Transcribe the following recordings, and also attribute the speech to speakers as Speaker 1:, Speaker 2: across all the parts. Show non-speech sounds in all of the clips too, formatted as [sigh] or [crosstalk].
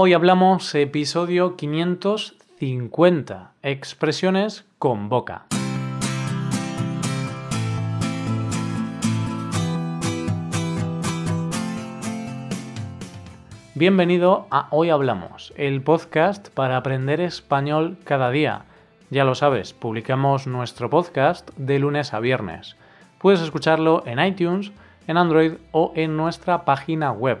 Speaker 1: Hoy hablamos episodio 550, expresiones con boca. Bienvenido a Hoy Hablamos, el podcast para aprender español cada día. Ya lo sabes, publicamos nuestro podcast de lunes a viernes. Puedes escucharlo en iTunes, en Android o en nuestra página web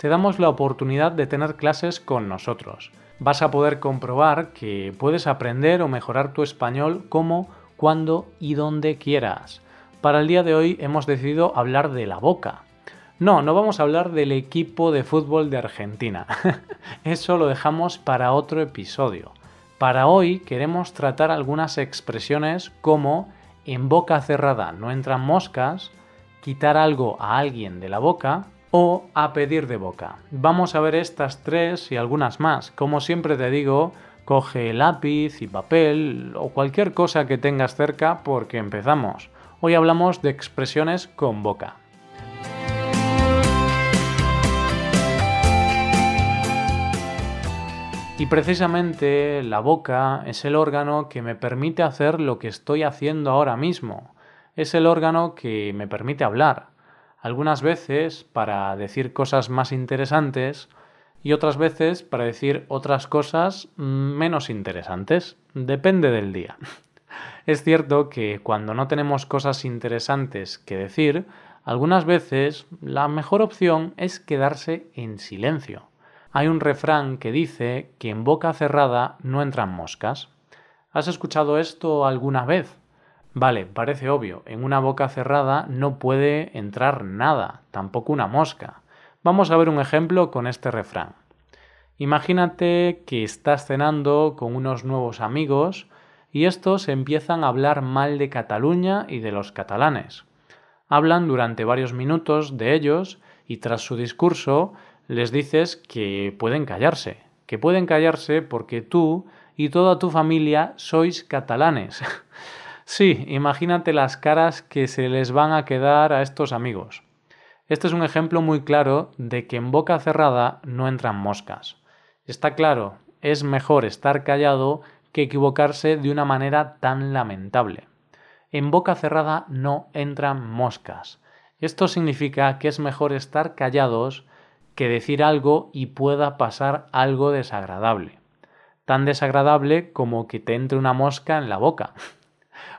Speaker 1: te damos la oportunidad de tener clases con nosotros. Vas a poder comprobar que puedes aprender o mejorar tu español como, cuando y donde quieras. Para el día de hoy hemos decidido hablar de la boca. No, no vamos a hablar del equipo de fútbol de Argentina. [laughs] Eso lo dejamos para otro episodio. Para hoy queremos tratar algunas expresiones como en boca cerrada no entran moscas, quitar algo a alguien de la boca o a pedir de boca. Vamos a ver estas tres y algunas más. Como siempre te digo, coge lápiz y papel o cualquier cosa que tengas cerca porque empezamos. Hoy hablamos de expresiones con boca. Y precisamente la boca es el órgano que me permite hacer lo que estoy haciendo ahora mismo. Es el órgano que me permite hablar algunas veces para decir cosas más interesantes y otras veces para decir otras cosas menos interesantes. Depende del día. [laughs] Es cierto que cuando no tenemos cosas interesantes que decir, algunas veces la mejor opción es quedarse en silencio. Hay un refrán que dice que en boca cerrada no entran moscas. ¿Has escuchado esto alguna vez? Vale, parece obvio, en una boca cerrada no puede entrar nada, tampoco una mosca. Vamos a ver un ejemplo con este refrán. Imagínate que estás cenando con unos nuevos amigos y estos empiezan a hablar mal de Cataluña y de los catalanes. Hablan durante varios minutos de ellos y tras su discurso les dices que pueden callarse, que pueden callarse porque tú y toda tu familia sois catalanes. [laughs] Sí, imagínate las caras que se les van a quedar a estos amigos. Este es un ejemplo muy claro de que en boca cerrada no entran moscas. Está claro, es mejor estar callado que equivocarse de una manera tan lamentable. En boca cerrada no entran moscas. Esto significa que es mejor estar callados que decir algo y pueda pasar algo desagradable. Tan desagradable como que te entre una mosca en la boca. [laughs]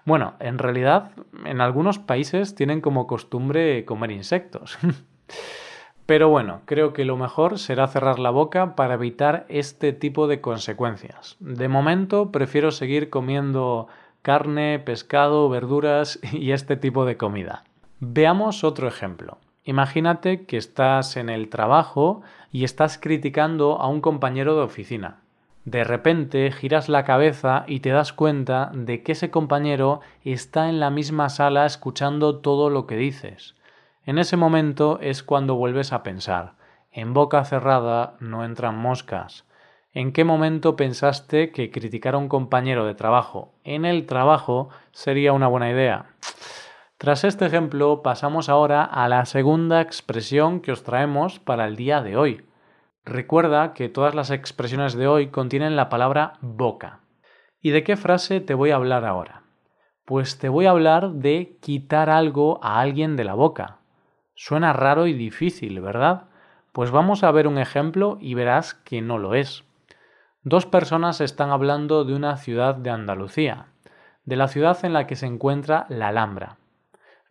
Speaker 1: Bueno, en realidad en algunos países tienen como costumbre comer insectos. [laughs] Pero bueno, creo que lo mejor será cerrar la boca para evitar este tipo de consecuencias. De momento prefiero seguir comiendo carne, pescado, verduras [laughs] y este tipo de comida. Veamos otro ejemplo. Imagínate que estás en el trabajo y estás criticando a un compañero de oficina. De repente giras la cabeza y te das cuenta de que ese compañero está en la misma sala escuchando todo lo que dices. En ese momento es cuando vuelves a pensar. En boca cerrada no entran moscas. ¿En qué momento pensaste que criticar a un compañero de trabajo en el trabajo sería una buena idea? Tras este ejemplo pasamos ahora a la segunda expresión que os traemos para el día de hoy. Recuerda que todas las expresiones de hoy contienen la palabra boca. ¿Y de qué frase te voy a hablar ahora? Pues te voy a hablar de quitar algo a alguien de la boca. Suena raro y difícil, ¿verdad? Pues vamos a ver un ejemplo y verás que no lo es. Dos personas están hablando de una ciudad de Andalucía, de la ciudad en la que se encuentra la Alhambra.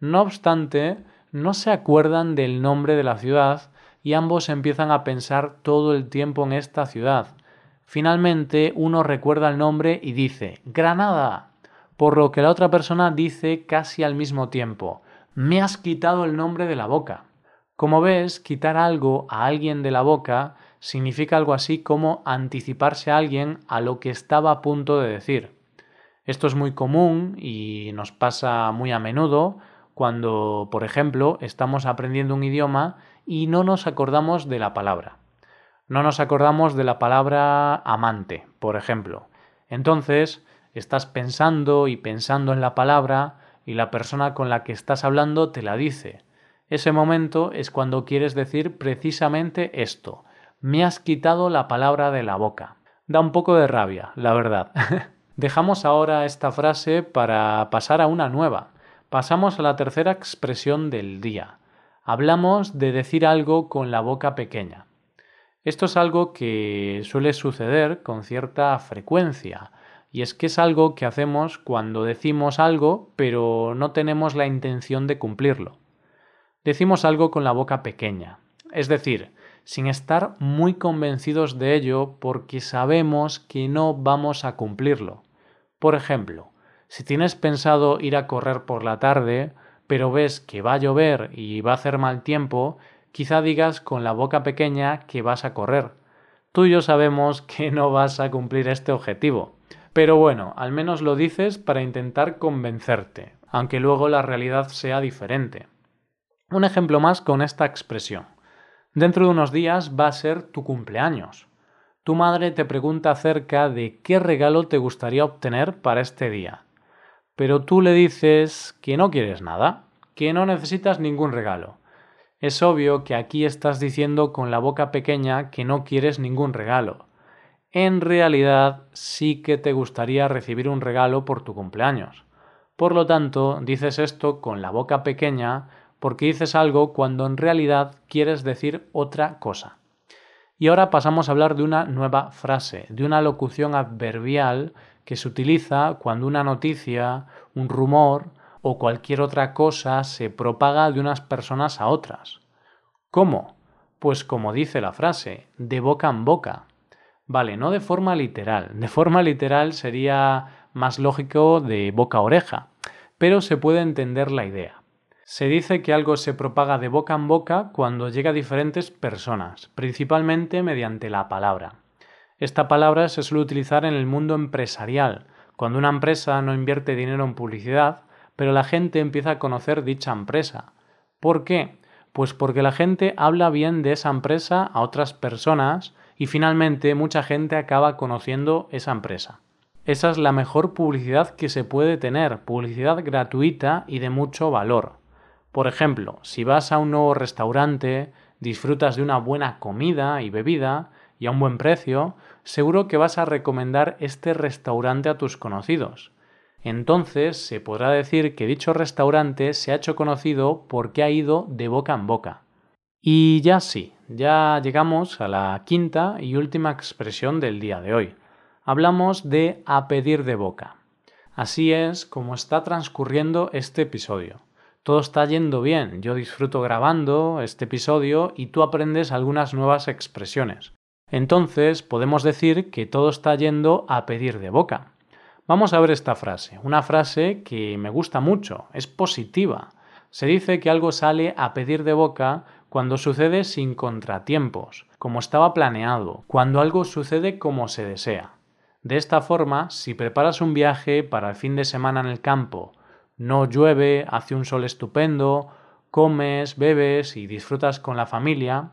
Speaker 1: No obstante, no se acuerdan del nombre de la ciudad y ambos empiezan a pensar todo el tiempo en esta ciudad. Finalmente uno recuerda el nombre y dice Granada, por lo que la otra persona dice casi al mismo tiempo Me has quitado el nombre de la boca. Como ves, quitar algo a alguien de la boca significa algo así como anticiparse a alguien a lo que estaba a punto de decir. Esto es muy común y nos pasa muy a menudo cuando, por ejemplo, estamos aprendiendo un idioma y no nos acordamos de la palabra. No nos acordamos de la palabra amante, por ejemplo. Entonces, estás pensando y pensando en la palabra y la persona con la que estás hablando te la dice. Ese momento es cuando quieres decir precisamente esto. Me has quitado la palabra de la boca. Da un poco de rabia, la verdad. [laughs] Dejamos ahora esta frase para pasar a una nueva. Pasamos a la tercera expresión del día. Hablamos de decir algo con la boca pequeña. Esto es algo que suele suceder con cierta frecuencia, y es que es algo que hacemos cuando decimos algo pero no tenemos la intención de cumplirlo. Decimos algo con la boca pequeña, es decir, sin estar muy convencidos de ello porque sabemos que no vamos a cumplirlo. Por ejemplo, si tienes pensado ir a correr por la tarde, pero ves que va a llover y va a hacer mal tiempo, quizá digas con la boca pequeña que vas a correr. Tú y yo sabemos [laughs] que no vas a cumplir este objetivo. Pero bueno, al menos lo dices para intentar convencerte, aunque luego la realidad sea diferente. Un ejemplo más con esta expresión. Dentro de unos días va a ser tu cumpleaños. Tu madre te pregunta acerca de qué regalo te gustaría obtener para este día. Pero tú le dices que no quieres nada, que no necesitas ningún regalo. Es obvio que aquí estás diciendo con la boca pequeña que no quieres ningún regalo. En realidad sí que te gustaría recibir un regalo por tu cumpleaños. Por lo tanto, dices esto con la boca pequeña porque dices algo cuando en realidad quieres decir otra cosa. Y ahora pasamos a hablar de una nueva frase, de una locución adverbial que se utiliza cuando una noticia, un rumor o cualquier otra cosa se propaga de unas personas a otras. ¿Cómo? Pues como dice la frase, de boca en boca. Vale, no de forma literal. De forma literal sería más lógico de boca a oreja, pero se puede entender la idea. Se dice que algo se propaga de boca en boca cuando llega a diferentes personas, principalmente mediante la palabra. Esta palabra se suele utilizar en el mundo empresarial, cuando una empresa no invierte dinero en publicidad, pero la gente empieza a conocer dicha empresa. ¿Por qué? Pues porque la gente habla bien de esa empresa a otras personas y finalmente mucha gente acaba conociendo esa empresa. Esa es la mejor publicidad que se puede tener, publicidad gratuita y de mucho valor. Por ejemplo, si vas a un nuevo restaurante, disfrutas de una buena comida y bebida y a un buen precio, seguro que vas a recomendar este restaurante a tus conocidos. Entonces se podrá decir que dicho restaurante se ha hecho conocido porque ha ido de boca en boca. Y ya sí, ya llegamos a la quinta y última expresión del día de hoy. Hablamos de a pedir de boca. Así es como está transcurriendo este episodio. Todo está yendo bien, yo disfruto grabando este episodio y tú aprendes algunas nuevas expresiones. Entonces podemos decir que todo está yendo a pedir de boca. Vamos a ver esta frase, una frase que me gusta mucho, es positiva. Se dice que algo sale a pedir de boca cuando sucede sin contratiempos, como estaba planeado, cuando algo sucede como se desea. De esta forma, si preparas un viaje para el fin de semana en el campo, no llueve, hace un sol estupendo, comes, bebes y disfrutas con la familia,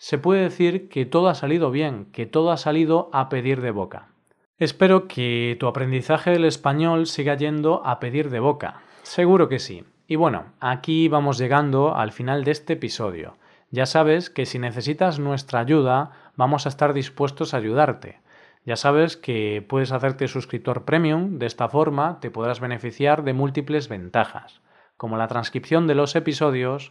Speaker 1: se puede decir que todo ha salido bien, que todo ha salido a pedir de boca. Espero que tu aprendizaje del español siga yendo a pedir de boca. Seguro que sí. Y bueno, aquí vamos llegando al final de este episodio. Ya sabes que si necesitas nuestra ayuda, vamos a estar dispuestos a ayudarte. Ya sabes que puedes hacerte suscriptor premium, de esta forma te podrás beneficiar de múltiples ventajas, como la transcripción de los episodios